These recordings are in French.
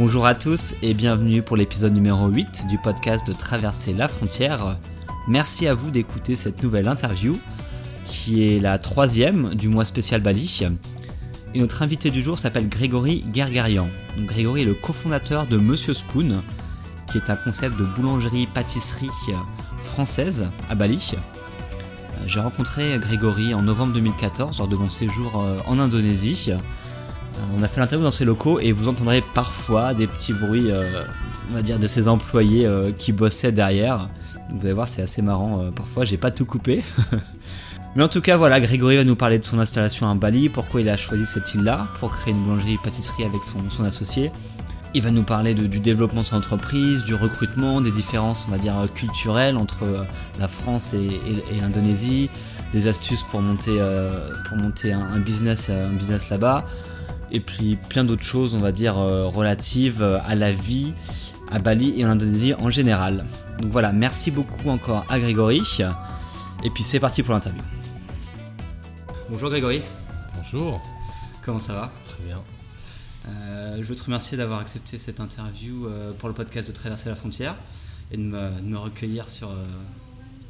Bonjour à tous et bienvenue pour l'épisode numéro 8 du podcast de Traverser la frontière. Merci à vous d'écouter cette nouvelle interview qui est la troisième du mois spécial Bali. Et notre invité du jour s'appelle Grégory Gergarian. Grégory est le cofondateur de Monsieur Spoon, qui est un concept de boulangerie-pâtisserie française à Bali. J'ai rencontré Grégory en novembre 2014 lors de mon séjour euh, en Indonésie. Euh, on a fait l'interview dans ses locaux et vous entendrez parfois des petits bruits, euh, on va dire, de ses employés qui bossaient derrière. vous allez voir, c'est assez marrant. parfois, j'ai pas tout coupé. Mais en tout cas, voilà, Grégory va nous parler de son installation à Bali, pourquoi il a choisi cette île-là pour créer une boulangerie-pâtisserie avec son, associé. Il va nous parler du développement de son entreprise, du recrutement, des différences, on va dire, culturelles entre la France et, l'Indonésie, des astuces pour monter, pour monter un, business, un business là-bas, et puis plein d'autres choses, on va dire, euh, relatives à la vie à Bali et en Indonésie en général. Donc voilà, merci beaucoup encore à Grégory. Et puis c'est parti pour l'interview. Bonjour Grégory. Bonjour. Comment ça va? Très bien. Euh, je veux te remercier d'avoir accepté cette interview euh, pour le podcast de Traverser la frontière et de me, recueillir sur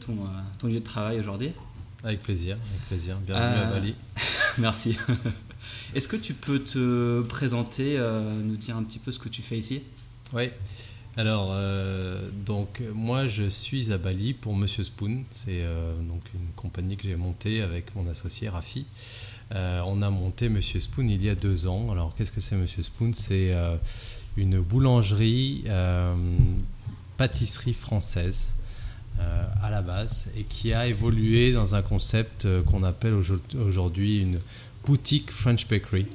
ton, ton, lieu de travail aujourd'hui. Avec plaisir, avec plaisir. Bienvenue à Bali. Merci. Est-ce que tu peux te présenter, euh, nous dire un petit peu ce que tu fais ici? Oui. Alors, euh, donc moi je suis à Bali pour Monsieur Spoon. C'est euh, donc une compagnie que j'ai montée avec mon associé Rafi. on a monté Monsieur Spoon il y a deux ans. Alors, qu'est-ce que c'est Monsieur Spoon? C'est une boulangerie, pâtisserie française à la base et qui a évolué dans un concept qu'on appelle aujourd'hui une boutique French Bakery,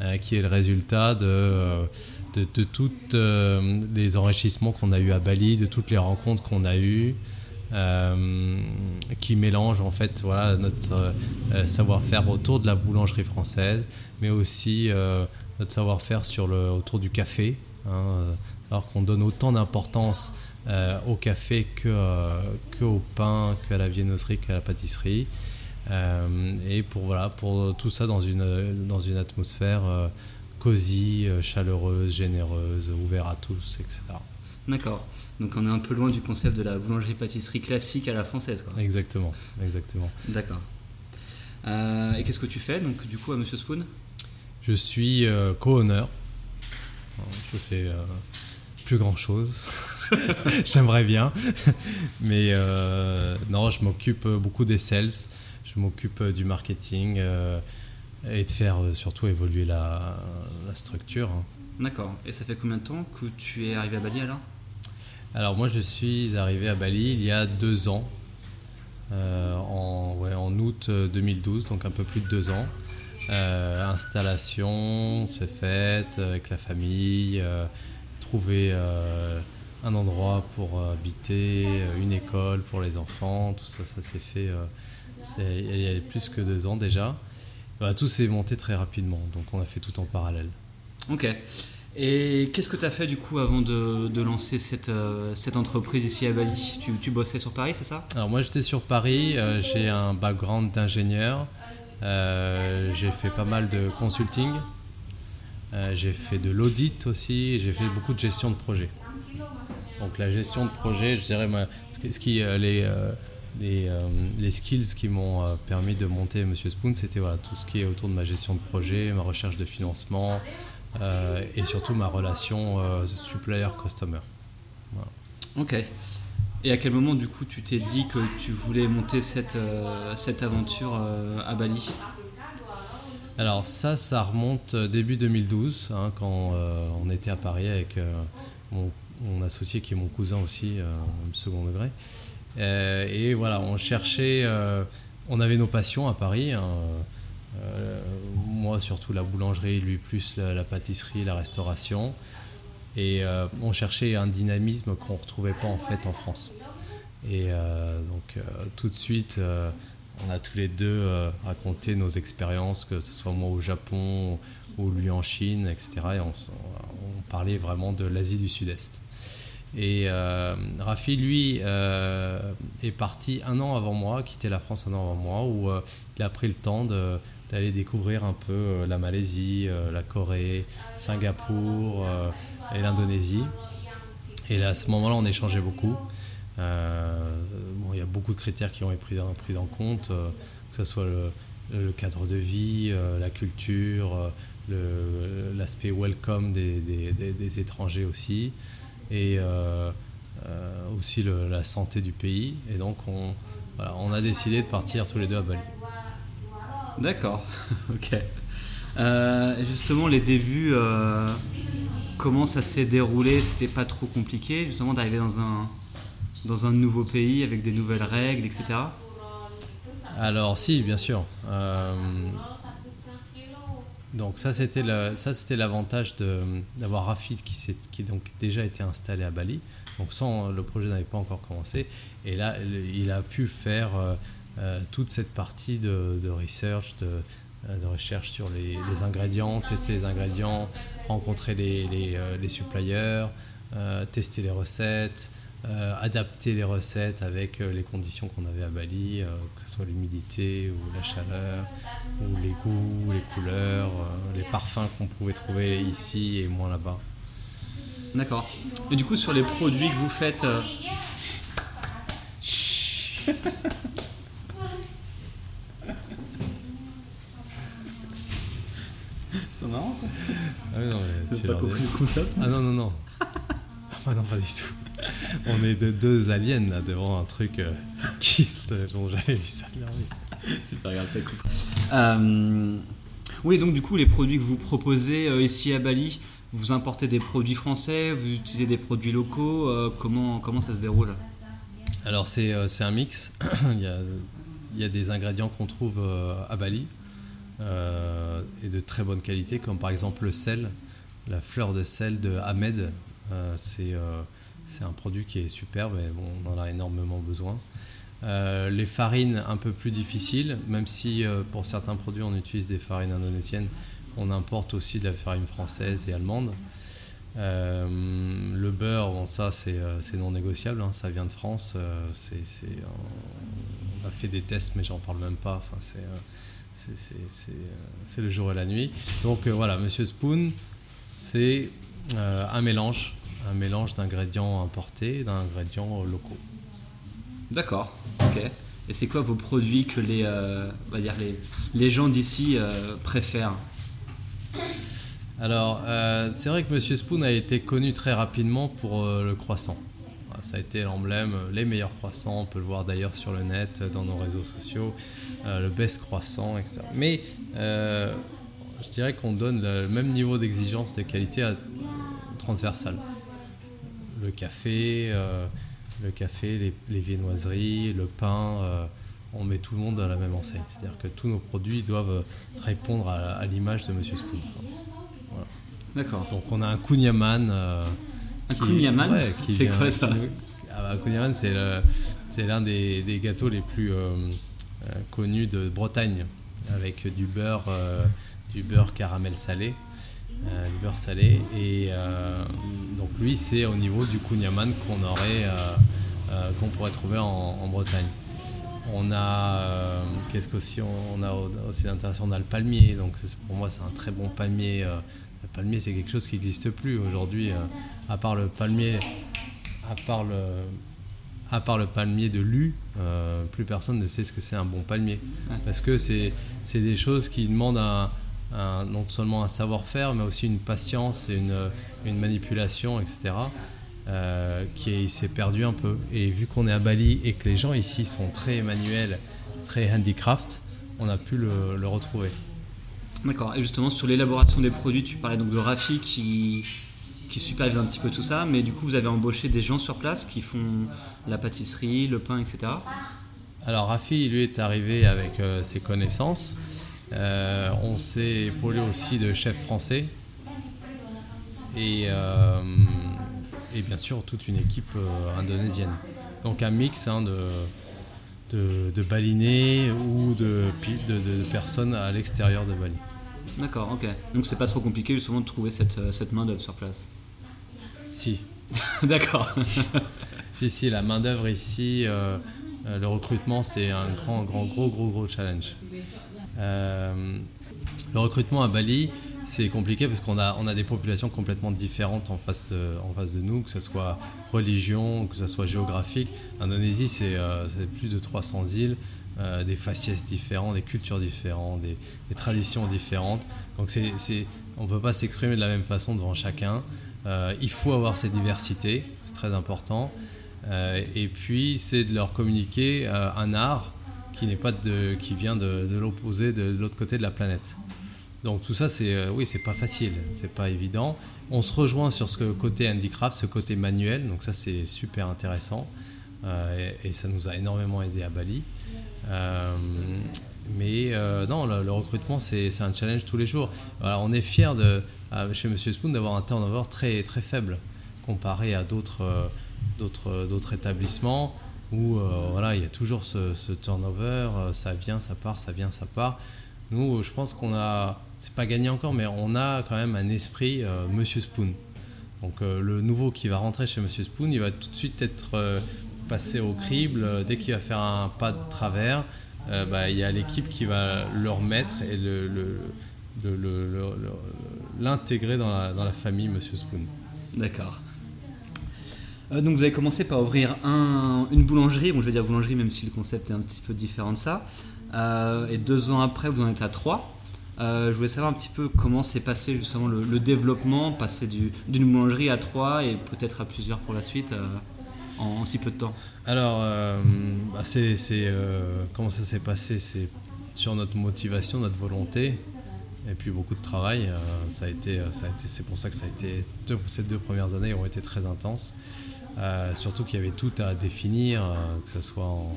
euh, qui est le résultat de, euh, de, de tous euh, les enrichissements qu'on a eu à Bali, de toutes les rencontres qu'on a eues. qui mélange en fait voilà, notre savoir-faire autour de la boulangerie française, mais aussi notre savoir-faire sur le, autour du café. Hein, alors qu'on donne autant d'importance au café que, que au pain, qu'à la viennoiserie, qu'à la pâtisserie. Euh, et pour, voilà, pour tout ça dans une, dans une atmosphère euh, cosy, euh, chaleureuse, généreuse, ouverte à tous, etc. D'accord. Donc on est un peu loin du concept de la boulangerie-pâtisserie classique à la française. Quoi. Exactement, exactement. D'accord. et qu'est-ce que tu fais donc du coup à Monsieur Spoon? Je suis co-honneur. Je fais plus grand chose. J'aimerais bien, mais non, je m'occupe beaucoup des sales je m'occupe euh, du marketing euh, et de faire euh, surtout évoluer la, structure. Hein. D'accord. Et ça fait combien de temps que tu es arrivé à Bali alors? Alors moi je suis arrivé à Bali il y a deux ans, en, en, août 2012, donc un peu plus de deux ans. installation, c'est faite avec la famille, trouver un endroit pour habiter, une école pour les enfants, tout ça, ça s'est fait il y a plus que deux ans déjà. tout s'est monté très rapidement, donc on a fait tout en parallèle. Ok. Et qu'est-ce que tu as fait du coup avant de, lancer cette, euh, cette, entreprise ici à Bali? Tu, bossais sur Paris, c'est ça? Alors moi j'étais sur Paris, euh, j'ai un background d'ingénieur, euh, j'ai fait pas mal de consulting, j'ai fait de l'audit aussi, j'ai fait beaucoup de gestion de projet. Donc la gestion de projet, je dirais, ce qui, les, les, euh, les, skills qui m'ont euh, permis de monter Monsieur Spoon, c'était voilà, tout ce qui est autour de ma gestion de projet, ma recherche de financement euh, et surtout ma relation supplier-customer. Ok. Et à quel moment, du coup, tu t'es dit que tu voulais monter cette, cette aventure à Bali? Alors, ça, ça remonte début 2012, hein, quand on était à Paris avec mon, mon, associé qui est mon cousin aussi, second degré. Euh, et voilà, on cherchait, euh, on avait nos passions à Paris. Hein. Euh, moi surtout la boulangerie, lui plus la, pâtisserie, la restauration. Et on cherchait un dynamisme qu'on ne retrouvait pas en fait en France. Et donc tout de suite, on a tous les deux raconté nos expériences, que ce soit moi au Japon ou lui en Chine, etc. Et on, parlait vraiment de l'Asie du Sud-Est. Et euh, Rafi, lui, euh, est parti un an avant moi, quitté la France un an avant moi, où euh, il a pris le temps d'aller découvrir un peu la Malaisie, la Corée, Singapour et l'Indonésie. Et à ce moment-là, on échangeait beaucoup. il y a beaucoup de critères qui ont été pris, en compte, que ce soit le, cadre de vie, la culture, l'aspect welcome des, étrangers aussi et euh, euh, aussi la santé du pays. Et donc on, on a décidé de partir tous les deux à Bali. D'accord, ok. Euh, justement, les débuts, comment ça s'est déroulé? C'était pas trop compliqué, justement, d'arriver dans un, dans un nouveau pays avec des nouvelles règles, etc. Alors, si, bien sûr. Donc ça c'était l'avantage d'avoir Rafid qui qui donc déjà été installé à Bali. Donc sans le projet n'avait pas encore commencé et là il a pu faire euh, euh, toute cette partie de, research de, recherche sur les, ingrédients, tester les ingrédients, rencontrer les, les, euh, les suppliers, tester les recettes, euh, adapter les recettes avec euh, les conditions qu'on avait à Bali, euh, que ce soit l'humidité ou la chaleur, ou les goûts, les couleurs, les parfums qu'on pouvait trouver ici et moins là-bas. D'accord. Et du coup, sur les produits que vous faites. C'est marrant ah, non, pas compris le concept Ah non, non, non. ah non, pas du tout on est de deux aliens là devant un truc euh, qui n'ont jamais vu ça C'est pas grave, ça coupe. Euh, oui, donc du coup, les produits que vous proposez euh, ici à Bali, vous importez des produits français, vous utilisez des produits locaux, comment, comment ça se déroule? Alors c'est un mix. il, y a, il, y a, des ingrédients qu'on trouve à Bali et de très bonne qualité, comme par exemple le sel, la fleur de sel de Ahmed. c'est c'est un produit qui est superbe et on en a énormément besoin. Euh, les farines un peu plus difficiles, même si euh, pour certains produits on utilise des farines indonésiennes, on importe aussi de la farine française et allemande. Euh, le beurre, bon, ça c'est non négociable, hein, ça vient de France. on a fait des tests, mais j'en parle même pas. Enfin, c'est le jour et la nuit. Donc voilà, Monsieur Spoon, c'est un mélange un mélange d'ingrédients importés et d'ingrédients locaux. D'accord, ok. Et c'est quoi vos produits que les, euh, va dire les, les gens d'ici euh, préfèrent? Alors, euh, c'est vrai que Monsieur Spoon a été connu très rapidement pour le croissant. Ça a été l'emblème, les meilleurs croissants, on peut le voir d'ailleurs sur le net, dans nos réseaux sociaux, le best croissant, etc. Mais je dirais qu'on donne le même niveau d'exigence de qualité à, transversale le café, euh, le café, les, viennoiseries, le pain, euh, on met tout le monde à la même enseigne. C'est-à-dire que tous nos produits doivent répondre à, l'image de Monsieur Spoon. D'accord. Donc on a un kunyaman. Euh, un kunyaman C'est quoi ça ah bah, Un kunyaman, c'est l'un des, gâteaux les plus connus de Bretagne, avec du beurre, du beurre caramel salé. Euh, du beurre salé. Et euh, donc lui, c'est au niveau du kunyaman qu'on aurait, euh, qu'on pourrait trouver en, Bretagne. On a, qu'est-ce qu'aussi on a aussi d'intéressant On a le palmier. Donc pour moi, c'est un très bon palmier. le palmier, c'est quelque chose qui n'existe plus aujourd'hui, à part le palmier, à part le, à part le palmier de Lu, plus personne ne sait ce que c'est un bon palmier. Parce que c'est des choses qui demandent un, non seulement un savoir-faire, mais aussi une patience et une, une manipulation, etc., euh, qui s'est perdu un peu. Et vu qu'on est à Bali et que les gens ici sont très manuels, très handicraft, on a pu le, le retrouver. D'accord. Et justement, sur l'élaboration des produits, tu parlais donc de Rafi qui, qui supervise un petit peu tout ça, mais du coup, vous avez embauché des gens sur place qui font la pâtisserie, le pain, etc. Alors, Rafi, lui, est arrivé avec euh, ses connaissances. Euh, on s'est épaulé aussi de chefs français. et, euh, et bien sûr toute une équipe euh, indonésienne. Donc un mix hein, de, de, de balinés ou de, de- de personnes à l'extérieur de Bali. D'accord, ok. Donc c'est pas trop compliqué justement de trouver cette, cette main d'œuvre sur place. Si, D'accord. Ici, la main-d'œuvre, ici, euh, le recrutement, c'est un grand, grand, gros, gros, gros challenge. Euh, le recrutement à Bali, c'est compliqué parce qu'on a, on a des populations complètement différentes en face, de, en face de nous, que ce soit religion, que ce soit géographique. L'Indonésie, c'est euh, plus de 300 îles, euh, des faciès différents, des cultures différentes, des, des traditions différentes. Donc, c'est, on ne peut pas s'exprimer de la même façon devant chacun. Euh, il faut avoir cette diversité, c'est très important. Et puis, c'est de leur communiquer un art qui n'est pas de, qui vient de, de l'opposé, de, l'autre côté de la planète. Donc tout ça, c'est euh, oui, c'est pas facile, c'est pas évident. On se rejoint sur ce côté handicraft, ce côté manuel, donc ça c'est super intéressant Euh, et, ça nous a énormément aidé à Bali. Euh, mais euh, non, le, recrutement c'est un challenge tous les jours. On est fier de chez Monsieur Spoon d'avoir un turnover très très faible comparé à d'autres d'autres établissements où euh, voilà il y a toujours ce, turnover, euh, ça vient, ça part, ça vient, ça part. Nous, je pense qu'on a, c'est pas gagné encore, mais on a quand même un esprit euh, Monsieur Spoon. Donc le nouveau qui va rentrer chez Monsieur Spoon, il va tout de suite être passé au crible. Dès qu'il va faire un pas de travers, bah, il y a l'équipe qui va le remettre et l'intégrer dans la famille Monsieur Spoon. D'accord. Euh, donc vous avez commencé par ouvrir un- une boulangerie, bon je vais dire boulangerie même si le concept est un petit peu différent de ça. Euh, et deux ans après vous en êtes à trois. Euh, je voulais savoir un petit peu comment s'est passé justement le, développement, passer du- d'une boulangerie à trois et peut-être à plusieurs pour la suite en, si peu de temps. Alors, bah, c'est, comment ça s'est passé? C'est sur notre motivation, notre volonté, et puis beaucoup de travail. ça a été, c'est pour ça que ça a été ces deux premières années ont été très intenses. Euh, surtout qu'il y avait tout à définir, euh, que ce soit en,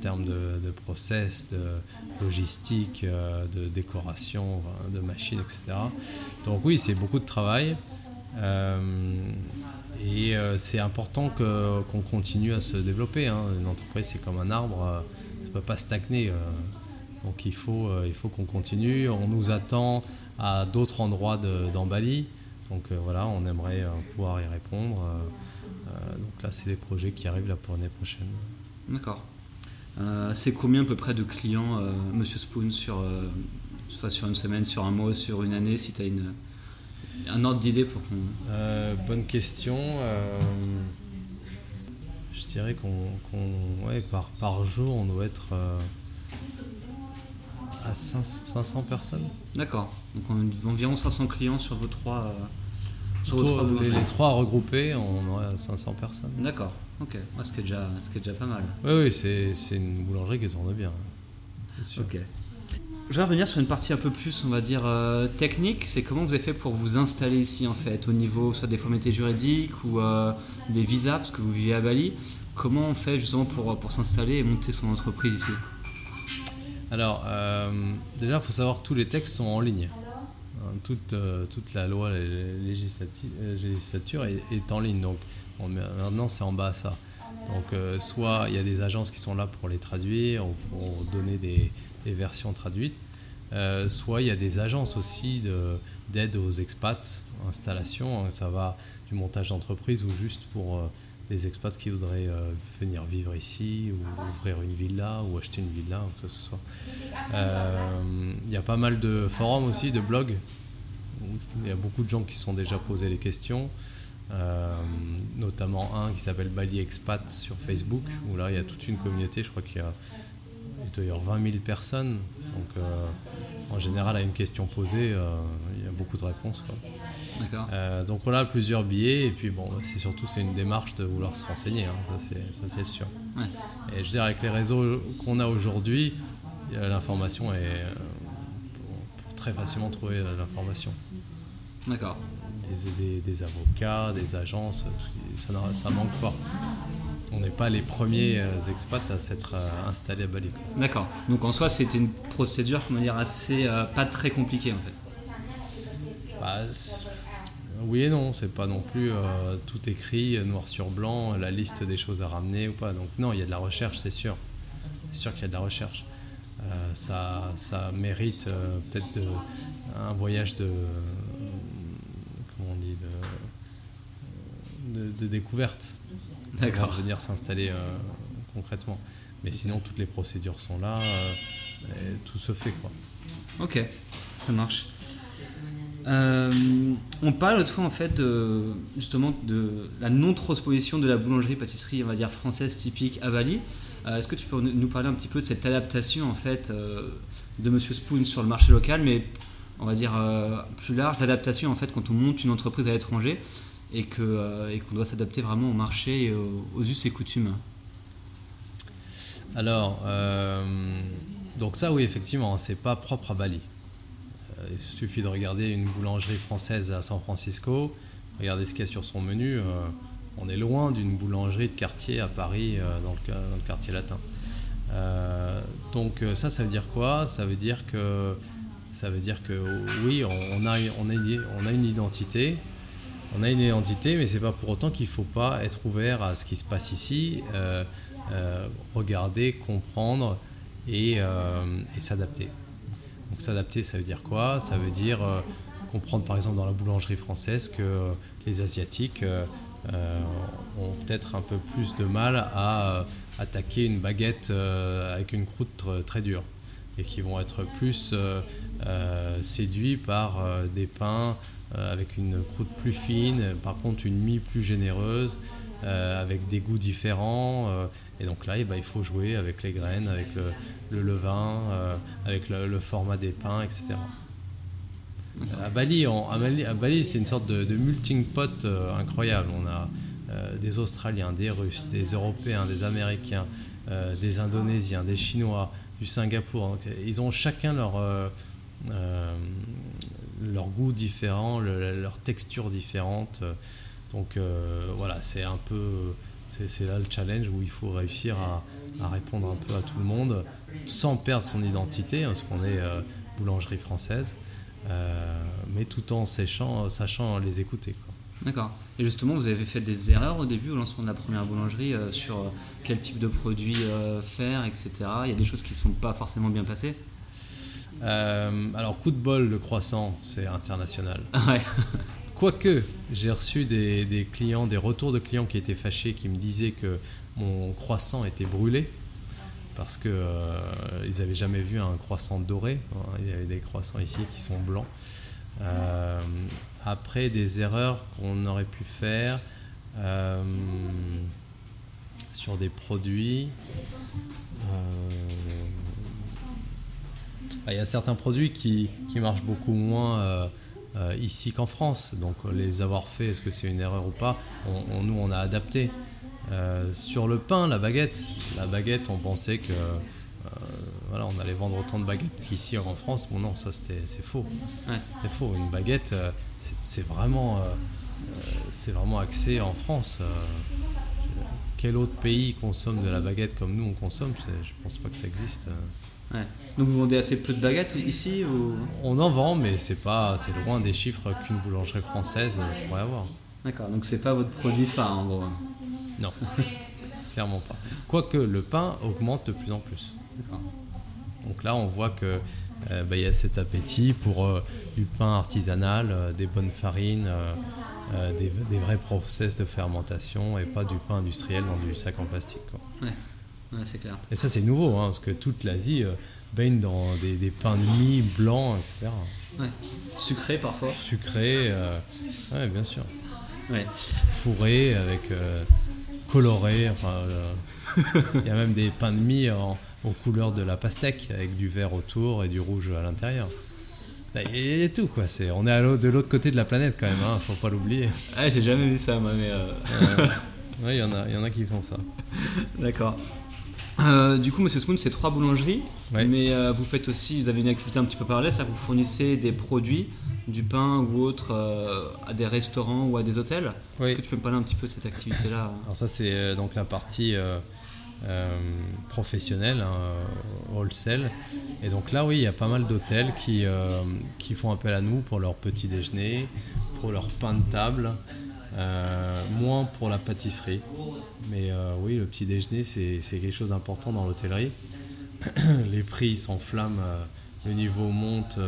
termes de, process, de logistique, euh, de décoration, de machines, etc. Donc oui, c'est beaucoup de travail. Et c'est important qu'on continue à se développer. hein. Une entreprise, c'est comme un arbre, ça ne peut pas stagner. donc il faut, il faut qu'on continue. On nous attend à d'autres endroits de- dans Bali. Donc voilà, on aimerait pouvoir y répondre. Euh, donc là, c'est les projets qui arrivent là pour l'année prochaine. D'accord. Euh, c'est combien à peu près de clients euh, Monsieur Spoon sur, soit sur une semaine, sur un mois, sur une année, si tu as une, un ordre d'idée pour qu'on... Euh, bonne question. euh, je dirais qu'on, qu'on- ouais, par, par jour, on doit être euh, à 500 500 personnes. D'accord. Donc on- environ 500 clients sur vos trois. Euh, Tout- trois les, trois regroupés, on aurait 500 personnes. D'accord. Ok. Ouais, ce, qui est déjà, ce qui est déjà pas mal. Oui, oui, c'est, une boulangerie qui tourne bien. Sûr. Ok. Je vais revenir sur une partie un peu plus, on va dire, euh, technique. C'est comment vous avez fait pour vous installer ici, en fait, au niveau soit des formalités juridiques ou euh, des visas, parce que vous vivez à Bali. Comment on fait justement pour, pour s'installer et monter son entreprise ici? Alors, euh, déjà, il faut savoir que tous les textes sont en ligne. Hein, toute, euh, toute la loi euh, législature est, en ligne. Donc, maintenant, c'est en bas ça. Donc, euh, soit il y a des agences qui sont là pour les traduire ou pour donner des, versions traduites, soit il y a des agences aussi de- d'aide aux expats, installation. ça va du montage d'entreprise ou juste pour des expats qui voudraient euh, venir vivre ici ou ouvrir une villa ou acheter une villa ou que ce soit. Euh, Il y a pas mal de forums aussi, de blogs. Il y a beaucoup de gens qui se sont déjà posé les questions. Euh, notamment un qui s'appelle Bali Expat sur Facebook, où là il y a toute une communauté, je crois qu'il y a, il doit y avoir 20 000 personnes. Donc euh, en général, à une question posée, euh, il y a beaucoup de réponses. quoi. Euh, donc voilà, plusieurs billets, et puis bon, c'est surtout c'est une démarche de vouloir se renseigner, hein, ça c'est sûr. Ouais. Et je dirais avec les réseaux qu'on a aujourd'hui, l'information est pour, pour très facilement trouver l'information. D'accord. Des, des- des avocats, des agences, ça, ça manque pas. On n'est pas les premiers euh, expats à s'être euh, installés à Bali. D'accord. Donc en soi, c'était une procédure, comment dire, assez euh, pas très compliquée en fait. Bah, oui et non, c'est pas non plus euh, tout écrit noir sur blanc, la liste des choses à ramener ou pas. Donc non, il y a de la recherche, c'est sûr. C'est sûr qu'il y a de la recherche. ça, ça mérite peut-être un voyage de comment on dit de, de, découverte. D'accord. Venir s'installer concrètement. Mais sinon, toutes les procédures sont là, tout se fait quoi. Ok, ça marche. Euh, on parle autrefois en fait de, justement de la non-transposition de la boulangerie-pâtisserie, on va dire française typique à Bali. Euh, est-ce que tu peux nous parler un petit peu de cette adaptation en fait euh, de Monsieur Spoon sur le marché local, mais on va dire plus large, l'adaptation en fait quand on monte une entreprise à l'étranger? Et que et qu'on doit s'adapter vraiment au marché et aux, us et coutumes. Alors, donc ça oui effectivement, c'est pas propre à Bali. Euh, il suffit de regarder une boulangerie française à San Francisco, regarder ce qu'il y a sur son menu. Euh, on est loin d'une boulangerie de quartier à Paris, euh, dans le, quartier latin. donc ça, ça veut dire quoi? Ça veut dire que ça veut dire que oui, on a, on a une identité, on a une identité, mais c'est pas pour autant qu'il faut pas être ouvert à ce qui se passe ici, regarder, comprendre et, et s'adapter. Donc s'adapter, ça veut dire quoi? Ça veut dire euh, comprendre par exemple dans la boulangerie française que euh, les Asiatiques euh, ont peut-être un peu plus de mal à attaquer une baguette avec une croûte très dure et qui vont être plus séduits par des pains avec une croûte plus fine, par contre une mie plus généreuse, avec des goûts différents. et donc là, eh ben, il faut jouer avec les graines, avec le, le levain, euh, avec le, format des pains, etc. À Bali, c'est une sorte de, de pot euh, incroyable. On a euh, des Australiens, des Russes, des Européens, des Américains, des Indonésiens, des Chinois, du Singapour. ils ont chacun leur, leur goût différent, leur texture différente. Donc voilà, c'est un peu c'est là le challenge où il faut réussir à, répondre un peu à tout le monde sans perdre son identité, hein, parce qu'on est euh, boulangerie française, euh, mais tout en sachant, sachant les écouter. D'accord. Et justement, vous avez fait des erreurs au début, au lancement de la première boulangerie, euh, sur quel type de produit faire, etc. Il y a des choses qui ne sont pas forcément bien passées? Alors, coup de bol, le croissant, c'est international. Ouais. Quoique, j'ai reçu des, clients, des retours de clients qui étaient fâchés, qui me disaient que mon croissant était brûlé parce qu'ils euh, n'avaient jamais vu un croissant doré. Il y avait des croissants ici qui sont blancs. Euh, après, des erreurs qu'on aurait pu faire euh, sur des produits. Il y a certains produits qui, qui marchent beaucoup moins euh, ici qu'en France. Donc euh, les avoir fait, est-ce que c'est une erreur ou pas on, Nous, on a adapté. Euh, sur le pain, la baguette, la baguette, on pensait que voilà, on allait vendre autant de baguettes qu'ici en France. Bon non, ça c'est faux. C'est faux. Une baguette, c'est vraiment, c'est vraiment axé en France. quel autre pays consomme de la baguette comme nous on consomme? Je pense pas que ça existe. Donc vous vendez assez peu de baguettes ici ou... On en vend, mais c'est pas, c'est loin des chiffres qu'une boulangerie française pourrait avoir. D'accord, donc c'est pas votre produit phare en gros. Non, clairement pas. Quoique le pain augmente de plus en plus. Donc là, on voit que euh, bah, il y a cet appétit pour euh, du pain artisanal, euh, des bonnes farines, des, des, vrais process de fermentation et pas du pain industriel dans du sac en plastique. Ouais c'est clair. Et ça, c'est nouveau, hein, parce que toute l'Asie euh, baigne dans des, pains de mie blancs, etc. Ouais. Sucré parfois. Sucré, euh, ouais, bien sûr. Ouais. Fourré, avec euh, coloré, enfin, il y a même des pains de mie en, aux couleurs de la pastèque, avec du vert autour et du rouge à l'intérieur. Il y a tout, quoi. C'est, on est à de l'autre côté de la planète quand même, hein, faut pas l'oublier. Ah, j'ai jamais vu ça, moi, mais. il y, en a, y en a qui font ça. D'accord. Euh, du coup, Monsieur Spoon, c'est trois boulangeries, mais euh, vous faites aussi, vous avez une activité un petit peu parallèle, c'est-à-dire que vous fournissez des produits, du pain ou autre, euh, à des restaurants ou à des hôtels. Est-ce que tu peux me parler un petit peu de cette activité-là Alors ça, c'est donc la partie professionnelle, hein, wholesale. Et donc là, oui, il y a pas mal d'hôtels qui, qui font appel à nous pour leur petit déjeuner, pour leur pain de table, moins pour la pâtisserie. Mais oui, le petit déjeuner, c'est quelque chose d'important dans l'hôtellerie. Les prix s'enflamment, le niveau monte,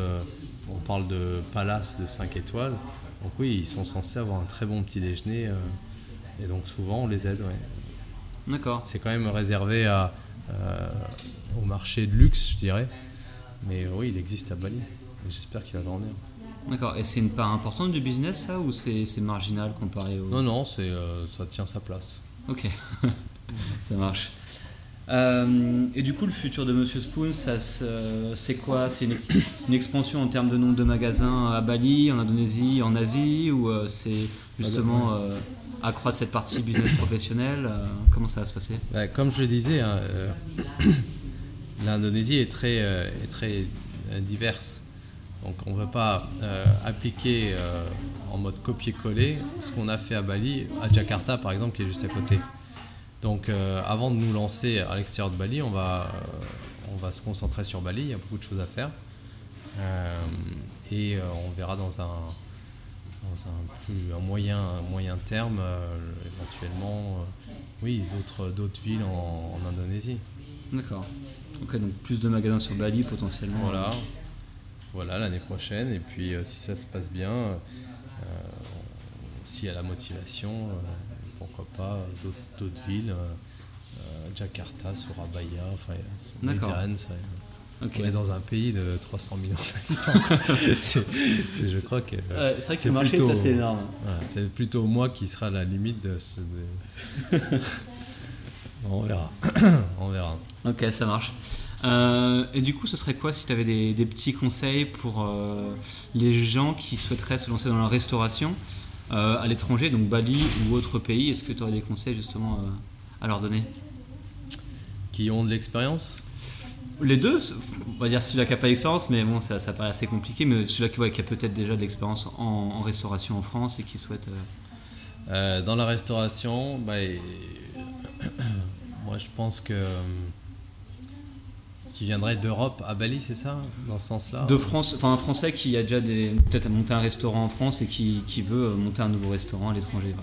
on parle de palace de 5 étoiles. Donc oui, ils sont censés avoir un très bon petit déjeuner. et donc souvent, on les aide. D'accord. C'est quand même réservé à, au marché de luxe, je dirais. Mais oui, il existe à Bali. J'espère qu'il va grandir. D'accord. Et c'est une part importante du business, ça, ou c'est marginal comparé au. Non, non, euh, ça tient sa place. Ok. ça marche. Euh, et du coup, le futur de Monsieur Spoon, c'est quoi? C'est une, expansion en termes de nombre de magasins à Bali, en Indonésie, en Asie, ou euh, c'est justement accroître cette partie business professionnel Comment ça va se passer? Bah, Comme je le disais, hein, l'Indonésie est très, est très diverse. Donc on ne veut pas euh, appliquer euh, en mode copier-coller ce qu'on a fait à Bali, à Jakarta par exemple, qui est juste à côté. Donc euh, avant de nous lancer à l'extérieur de Bali, on va, on va se concentrer sur Bali, il y a beaucoup de choses à faire. et on verra dans un, dans un, plus, un moyen, moyen terme, éventuellement, oui, d'autres villes en, en Indonésie. D'accord. Ok, donc plus de magasins sur Bali potentiellement. Voilà, voilà l'année prochaine. Et puis euh, si ça se passe bien, euh, s'il y a la motivation, euh, pourquoi pas d'autres villes, Jakarta, Surabaya, enfin, Medan. On est dans un pays de 300 millions d'habitants. je crois que. c'est vrai que le marché est assez énorme. c'est plutôt moi qui sera la limite de ce. on verra. on verra. Ok, ça marche. Euh, et du coup, ce serait quoi si tu avais des, petits conseils pour euh, les gens qui souhaiteraient se lancer dans la restauration euh, à l'étranger, donc Bali ou autre pays? Est-ce que tu aurais des conseils justement à leur donner? Qui ont de l'expérience? Les deux, on va dire celui-là qui n'a pas d'expérience, mais bon, ça, ça paraît assez compliqué, mais celui-là qui, a peut-être déjà de l'expérience en, restauration en France et qui souhaite... dans la restauration, bah, moi je pense que qui viendrait d'Europe à Bali, c'est ça Dans ce sens-là De France, enfin un Français qui a déjà peut-être monté un restaurant en France et qui, veut euh, monter un nouveau restaurant à l'étranger,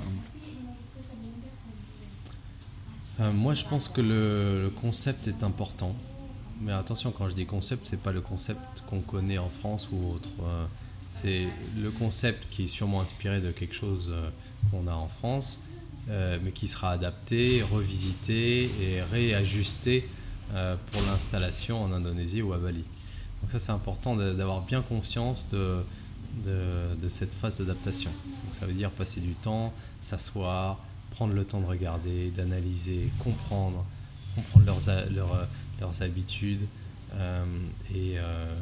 euh, moi, je pense que le, concept est important. Mais attention, quand je dis concept, c'est pas le concept qu'on connaît en France ou autre. Euh, c'est le concept qui est sûrement inspiré de quelque chose qu'on a en France, mais qui sera adapté, revisité et réajusté euh, pour l'installation en Indonésie ou à Bali. Donc ça c'est important d'avoir bien conscience de, cette phase d'adaptation. ça veut dire passer du temps, s'asseoir, prendre le temps de regarder, d'analyser, comprendre, comprendre leurs, leurs, leurs habitudes euh, et, euh,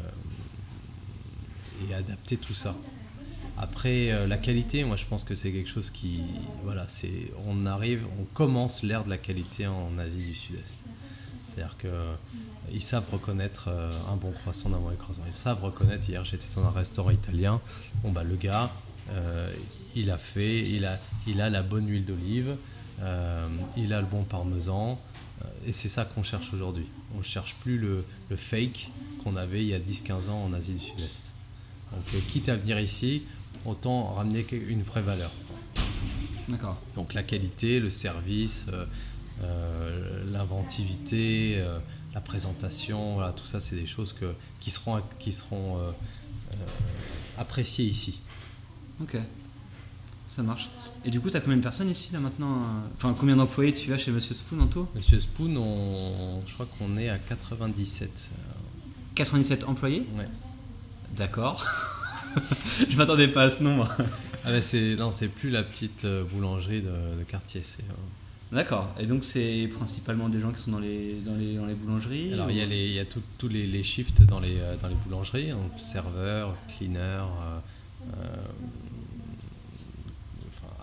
adapter tout ça. Après, la qualité, moi je pense que c'est quelque chose qui. Voilà, on arrive, on commence l'ère de la qualité en Asie du Sud-Est. C'est-à-dire qu'ils savent reconnaître euh, un bon croissant d'un mauvais croissant. Ils savent reconnaître. Hier, j'étais dans un restaurant italien. Bon, bah, le gars, euh, il a fait, il a, il a la bonne huile d'olive, euh, il a le bon parmesan. et c'est ça qu'on cherche aujourd'hui. On ne cherche plus le, le fake qu'on avait il y a 10-15 ans en Asie du Sud-Est. Donc, quitte à venir ici, autant ramener une vraie valeur. D'accord. Donc, la qualité, le service euh, l'inventivité, euh, la présentation, tout ça, c'est des choses que, qui seront, qui seront euh, appréciées ici. Ok, ça marche. Et du coup, tu as combien de personnes ici là maintenant Enfin, combien d'employés tu as chez Monsieur Spoon en tout? Monsieur Spoon, on, je crois qu'on est à 97. 97 employés? Ouais. D'accord. je m'attendais pas à ce nombre. ah c'est non, c'est plus la petite boulangerie de, de quartier, c'est D'accord. Et donc, c'est principalement des gens qui sont dans les, dans les, dans les boulangeries Alors, il y a, les, il y a tous les, les, shifts dans les, euh, dans les boulangeries, donc serveur, cleaner, euh, euh,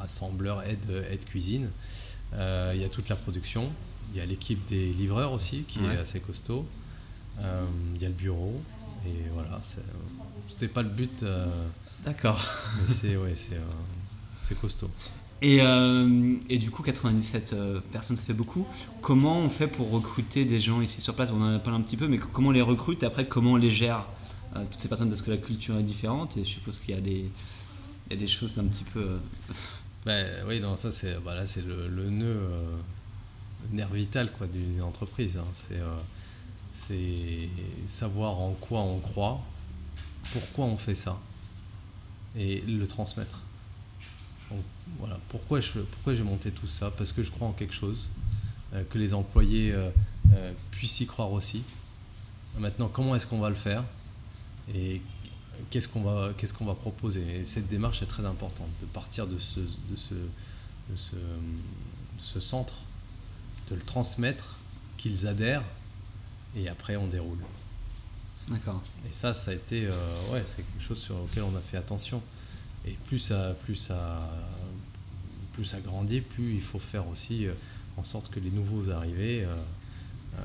assembleur, aide, aide cuisine. il y a toute la production. Il y a l'équipe des livreurs aussi, qui est assez costaud. il y a le bureau. Et voilà, c'était pas le but. D'accord. Mais c'est ouais, c'est costaud. Et, euh, et, du coup, 97 euh, personnes, ça fait beaucoup. Comment on fait pour recruter des gens ici sur place? On en a parlé un petit peu, mais comment on les recrute? Et après comment on les gère euh, Toutes ces personnes, parce que la culture est différente et je suppose qu'il y a des, choses un petit peu. Ben, oui, non, ça c'est bah, le, nœud, le nerf vital d'une entreprise. hein. C'est savoir en quoi on croit, pourquoi on fait ça, et le transmettre. Donc, voilà, pourquoi je pourquoi j'ai monté tout ça? Parce que je crois en quelque chose, euh, que les employés euh, euh, puissent y croire aussi. Maintenant, comment est-ce qu'on va le faire? Et qu'est-ce qu'on va qu'est-ce qu'on va proposer? Et cette démarche est très importante de partir de ce de ce, de ce, de ce centre, de le transmettre, qu'ils adhèrent et après on déroule. D'accord. Et ça, ça a été, euh, ouais, c'est quelque chose sur lequel on a fait attention. Et plus ça, plus ça, plus ça grandit, plus il faut faire aussi euh, en sorte que les nouveaux arrivés euh, euh,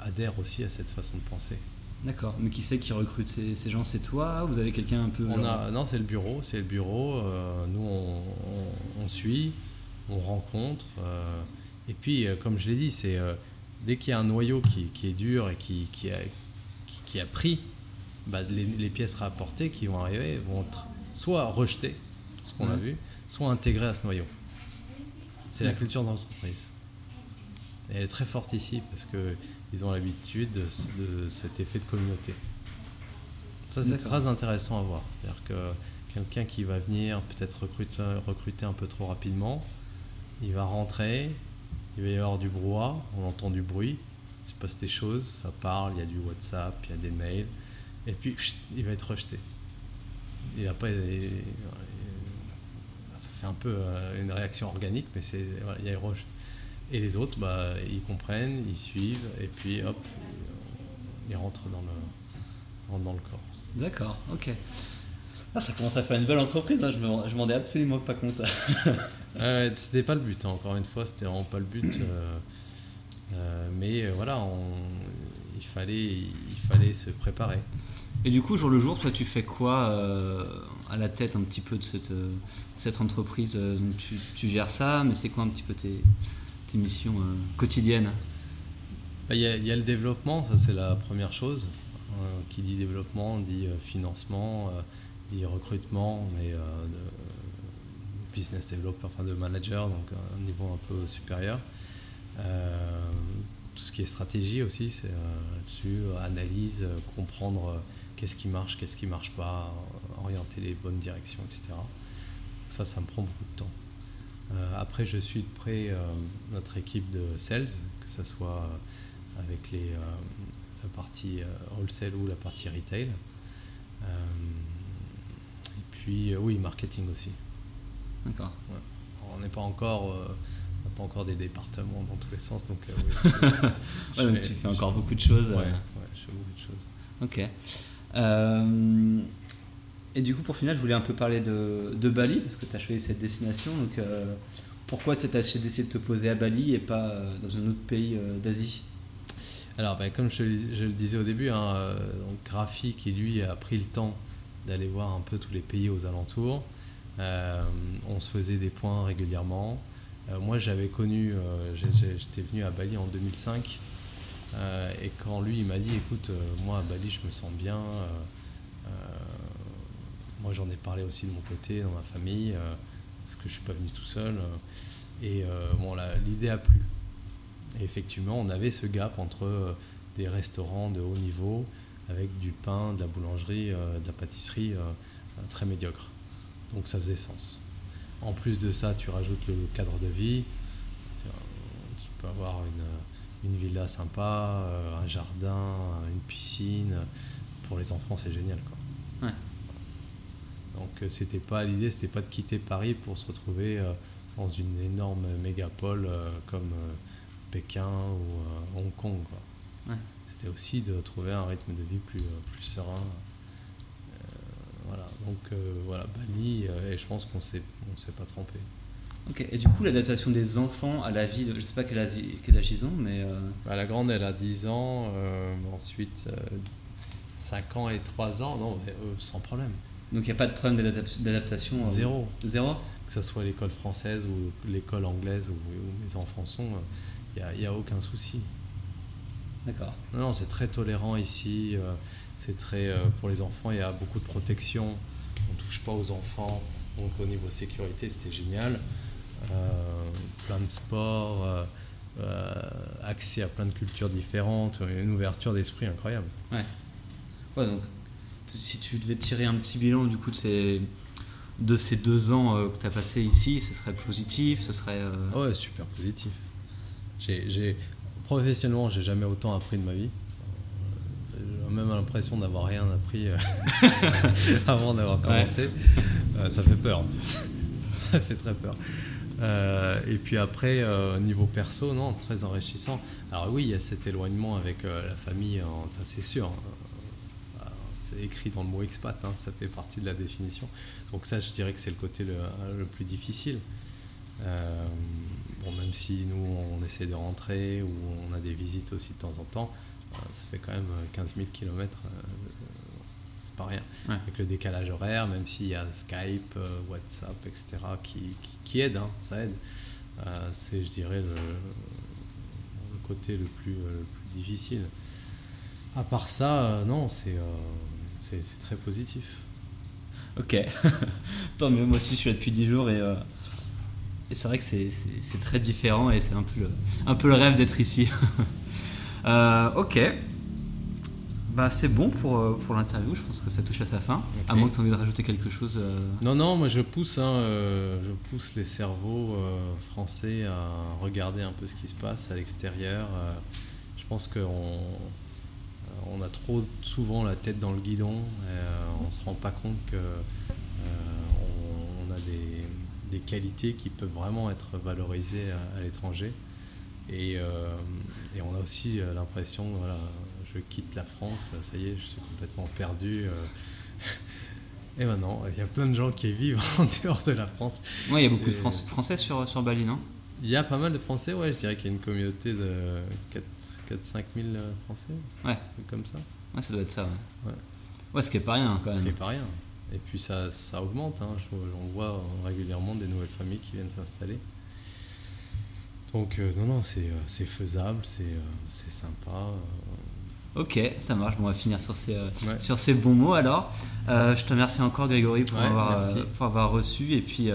adhèrent aussi à cette façon de penser. D'accord. Mais qui c'est qui recrute ces, ces gens? C'est toi Vous avez quelqu'un un peu. On a, non, c'est le bureau, c'est le bureau. euh, nous, on, on- on suit, on rencontre. euh, et puis, comme je l'ai dit, c'est dès qu'il y a un noyau qui, qui est dur et qui, qui, a, qui, qui a pris, bah, les, les pièces rapportées qui vont arriver vont être soit rejetées, ce qu'on a vu, soit intégrées à ce noyau. C'est la culture d'entreprise. Et elle est très forte ici parce qu'ils ont l'habitude de, ce- de cet effet de communauté. Ça, c'est très intéressant à voir. C'est-à-dire que quelqu'un qui va venir peut-être recruter, recruter un peu trop rapidement, il va rentrer, il va y avoir du brouhaha, on entend du bruit, il se passe des choses, ça parle, il y a du WhatsApp, il y a des mails, et puis il va être rejeté. Il a pas, il- il- ça fait un peu euh, une réaction organique, mais c'est, il y a rejet. Et les autres, bah, ils comprennent, ils suivent, et puis hop, ils rentrent dans le, rentrent dans le corps. D'accord, ok. Ah, ça commence à faire une belle entreprise, hein, je me je m'en rendais absolument pas compte. Euh, c'était pas le but, hein, encore une fois, c'était vraiment pas le but. euh, euh, mais euh, voilà, on- il, fallait, il fallait se préparer. Et du coup, jour le jour, toi, tu fais quoi euh, à la tête un petit peu de cette, euh, entreprise euh, tu, gères ça, mais c'est quoi un petit peu tes, missions quotidiennes? Bah, Il y, a- le développement, ça c'est la première chose. Qui dit développement dit financement, dit recrutement, mais business developer, enfin de manager, donc un niveau un peu supérieur. Tout ce qui est stratégie aussi, c'est là-dessus, analyse, comprendre qu'est-ce qui marche, qu'est-ce qui marche pas, orienter les bonnes directions, etc. Ça, ça me prend beaucoup de temps. Euh, après, je suis de près euh, notre équipe de sales, que ce soit euh, avec les, euh, la partie wholesale ou la partie retail. Et puis, oui, marketing aussi. D'accord. On n'est pas encore, pas encore des départements dans tous les sens, donc euh, oui, je Ouais, donc fais- tu fais encore beaucoup de choses. Ouais, euh, ouais, je fais beaucoup de choses. Ok. Euh, et du coup, pour finir, je voulais un peu parler de, Bali, parce que tu as choisi cette destination. Donc, euh, pourquoi tu as décidé de te poser à Bali et pas euh, dans un autre pays d'Asie? Alors, ben, comme je, le disais au début, hein, qui lui a pris le temps d'aller voir un peu tous les pays aux alentours. On se faisait des points régulièrement. Moi, j'avais connu, j'étais venu à Bali en 2005. Euh, et quand lui, il m'a dit, écoute, euh, moi à Bali, je me sens bien. euh, moi, j'en ai parlé aussi de mon côté, dans ma famille, parce que je suis pas venu tout seul. et bon, l'idée a plu. Et effectivement, on avait ce gap entre des restaurants de haut niveau avec du pain, de la boulangerie, de la pâtisserie très médiocre. Donc ça faisait sens. En plus de ça, tu rajoutes le cadre de vie. Tu peux avoir une, une villa sympa, euh, un jardin, une piscine. Pour les enfants, c'est génial. Quoi. Ouais. Donc euh, c'était pas l'idée, c'était pas de quitter Paris pour se retrouver euh, dans une énorme mégapole comme Pékin ou Hong Kong. Quoi. Ouais. C'était aussi de trouver un rythme de vie plus, plus serein. Euh, voilà, donc euh, voilà, Bali, et je pense qu'on s'est, on s'est pas trompé. Ok. Et du coup, l'adaptation des enfants à la vie, de, je sais pas quel âge, quel âge ils ont, mais euh, Bah, la grande, elle a 10 ans, euh, ensuite euh, 5 ans et 3 ans, non, mais, euh, sans problème. donc il n'y a pas de problème d'adap- d'adaptation. euh, Zéro. Zéro Que ce soit l'école française ou l'école anglaise où, où mes enfants sont, il n'y a, aucun souci. D'accord. Non, non, c'est très tolérant ici. c'est très pour les enfants. Il y a beaucoup de protection on touche pas aux enfants. Donc au niveau sécurité, c'était génial. Plein de sports, accès à plein de cultures différentes, une ouverture d'esprit incroyable. Ouais. Ouais, donc si tu devais tirer un petit bilan du coup de ces, de ces deux ans euh, que tu as passé ici, ce serait positif, ce serait... Euh, ouais, super positif. J'ai, professionnellement, j'ai jamais autant appris de ma vie. J'ai même l'impression d'avoir rien appris euh, avant d'avoir commencé. ça fait peur. ça fait très peur. Et puis après, niveau perso, non, très enrichissant. Alors oui, il y a cet éloignement avec la famille, ça c'est sûr. Hein écrit dans le mot expat, hein, ça fait partie de la définition. Donc ça, je dirais que c'est le côté le, plus difficile. Euh, bon, même si nous, on essaie de rentrer ou on a des visites aussi de temps en temps, euh, ça fait quand même 15 000 km. Pas rien. Avec le décalage horaire, même s'il y a Skype, euh, WhatsApp, etc., qui, qui, aide, hein, ça aide. c'est, je dirais, le, côté le plus, le plus difficile. À part ça, non, c'est c'est très positif. Ok. Tant mieux, moi aussi je suis là depuis 10 jours et, euh, et c'est vrai que c'est très différent et c'est un, peu le, un peu le rêve d'être ici. Euh, ok. Bah, c'est bon pour, euh, pour l'interview, je pense que ça touche à sa fin. À moins que tu aies envie de rajouter quelque chose. Non, non, moi je pousse, hein, je pousse les cerveaux français à regarder un peu ce qui se passe à l'extérieur. je pense qu'on on a trop souvent la tête dans le guidon, euh, on ne se rend pas compte que euh, on, a des, qualités qui peuvent vraiment être valorisées à, l'étranger. Euh, et, on a aussi l'impression, voilà, je quitte la France, ça y est, je suis complètement perdu. Et maintenant, il y a plein de gens qui vivent en dehors de la France. Oui, il y a beaucoup de Français sur, sur Bali, non? Il y a pas mal de Français, ouais, je dirais qu'il y a une communauté de 4-5 000 Français. Ouais. Comme ça. Ouais, ça doit être ça, ouais. Ouais, ce qui est pas rien quand même. Ce qui est pas rien. Et puis ça, ça augmente, hein. on voit régulièrement des nouvelles familles qui viennent s'installer. Donc euh, non, non, c'est euh, faisable, c'est euh, sympa. Ok, ça marche. Bon, on va finir sur ces, sur ces bons mots alors. je te remercie encore Grégory pour, avoir, pour avoir reçu et puis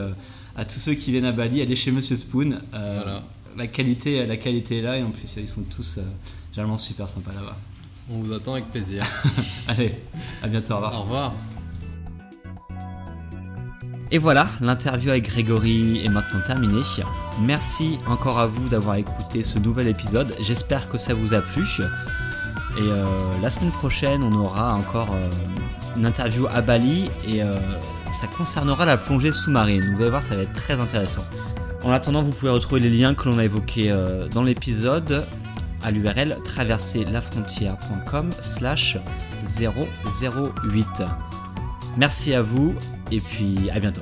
à tous ceux qui viennent à Bali, allez chez Monsieur Spoon. Euh, la, qualité, la qualité est là et en plus ils sont tous euh, généralement super sympas là-bas. On vous attend avec plaisir. allez, à bientôt, au revoir. Au revoir. Et voilà, l'interview avec Grégory est maintenant terminée. Merci encore à vous d'avoir écouté ce nouvel épisode. J'espère que ça vous a plu. Et euh, la semaine prochaine, on aura encore une interview à Bali et ça concernera la plongée sous-marine. Vous allez voir, ça va être très intéressant. En attendant, vous pouvez retrouver les liens que l'on a évoqués euh, dans l'épisode à l'URL traverserlafrontière.com slash 008. Merci à vous et puis à bientôt.